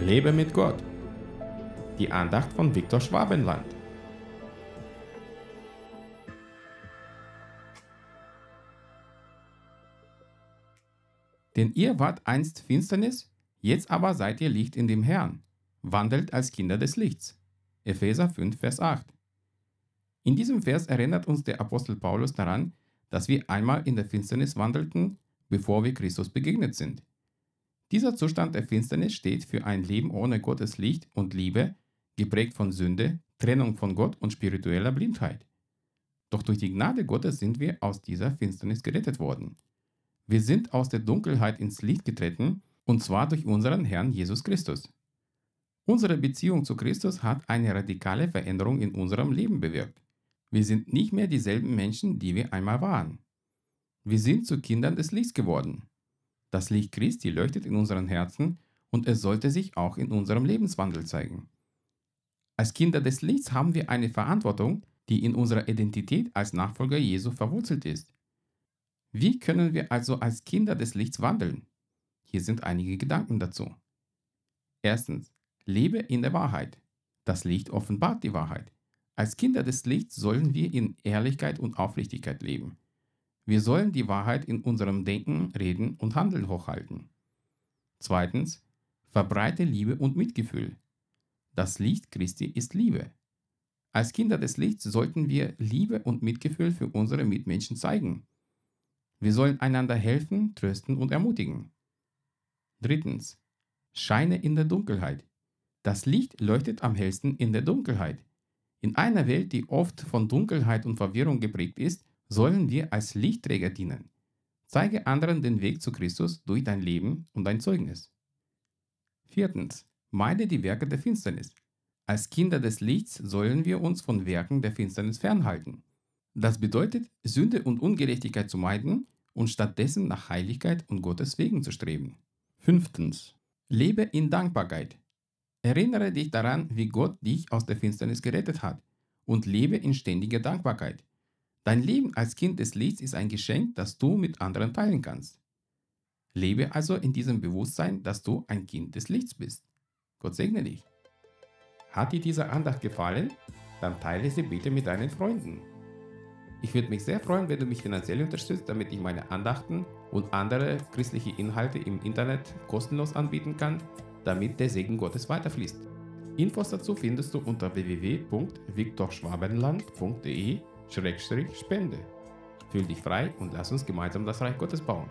Lebe mit Gott. Die Andacht von Viktor Schwabenland. Denn ihr wart einst Finsternis, jetzt aber seid ihr Licht in dem Herrn. Wandelt als Kinder des Lichts. Epheser 5, Vers 8. In diesem Vers erinnert uns der Apostel Paulus daran, dass wir einmal in der Finsternis wandelten, bevor wir Christus begegnet sind. Dieser Zustand der Finsternis steht für ein Leben ohne Gottes Licht und Liebe, geprägt von Sünde, Trennung von Gott und spiritueller Blindheit. Doch durch die Gnade Gottes sind wir aus dieser Finsternis gerettet worden. Wir sind aus der Dunkelheit ins Licht getreten, und zwar durch unseren Herrn Jesus Christus. Unsere Beziehung zu Christus hat eine radikale Veränderung in unserem Leben bewirkt. Wir sind nicht mehr dieselben Menschen, die wir einmal waren. Wir sind zu Kindern des Lichts geworden. Das Licht Christi leuchtet in unseren Herzen und es sollte sich auch in unserem Lebenswandel zeigen. Als Kinder des Lichts haben wir eine Verantwortung, die in unserer Identität als Nachfolger Jesu verwurzelt ist. Wie können wir also als Kinder des Lichts wandeln? Hier sind einige Gedanken dazu. Erstens, lebe in der Wahrheit. Das Licht offenbart die Wahrheit. Als Kinder des Lichts sollen wir in Ehrlichkeit und Aufrichtigkeit leben. Wir sollen die Wahrheit in unserem Denken, Reden und Handeln hochhalten. Zweitens, verbreite Liebe und Mitgefühl. Das Licht Christi ist Liebe. Als Kinder des Lichts sollten wir Liebe und Mitgefühl für unsere Mitmenschen zeigen. Wir sollen einander helfen, trösten und ermutigen. Drittens. Scheine in der Dunkelheit. Das Licht leuchtet am hellsten in der Dunkelheit. In einer Welt, die oft von Dunkelheit und Verwirrung geprägt ist, sollen wir als Lichtträger dienen. Zeige anderen den Weg zu Christus durch dein Leben und dein Zeugnis. Viertens. Meide die Werke der Finsternis. Als Kinder des Lichts sollen wir uns von Werken der Finsternis fernhalten. Das bedeutet, Sünde und Ungerechtigkeit zu meiden und stattdessen nach Heiligkeit und Gottes Wegen zu streben. Fünftens. Lebe in Dankbarkeit. Erinnere dich daran, wie Gott dich aus der Finsternis gerettet hat und lebe in ständiger Dankbarkeit. Dein Leben als Kind des Lichts ist ein Geschenk, das du mit anderen teilen kannst. Lebe also in diesem Bewusstsein, dass du ein Kind des Lichts bist. Gott segne dich. Hat dir diese Andacht gefallen? Dann teile sie bitte mit deinen Freunden. Ich würde mich sehr freuen, wenn du mich finanziell unterstützt, damit ich meine Andachten und andere christliche Inhalte im Internet kostenlos anbieten kann, damit der Segen Gottes weiterfließt. Infos dazu findest du unter www.viktorschwabenland.de-spende. Fühl dich frei und lass uns gemeinsam das Reich Gottes bauen.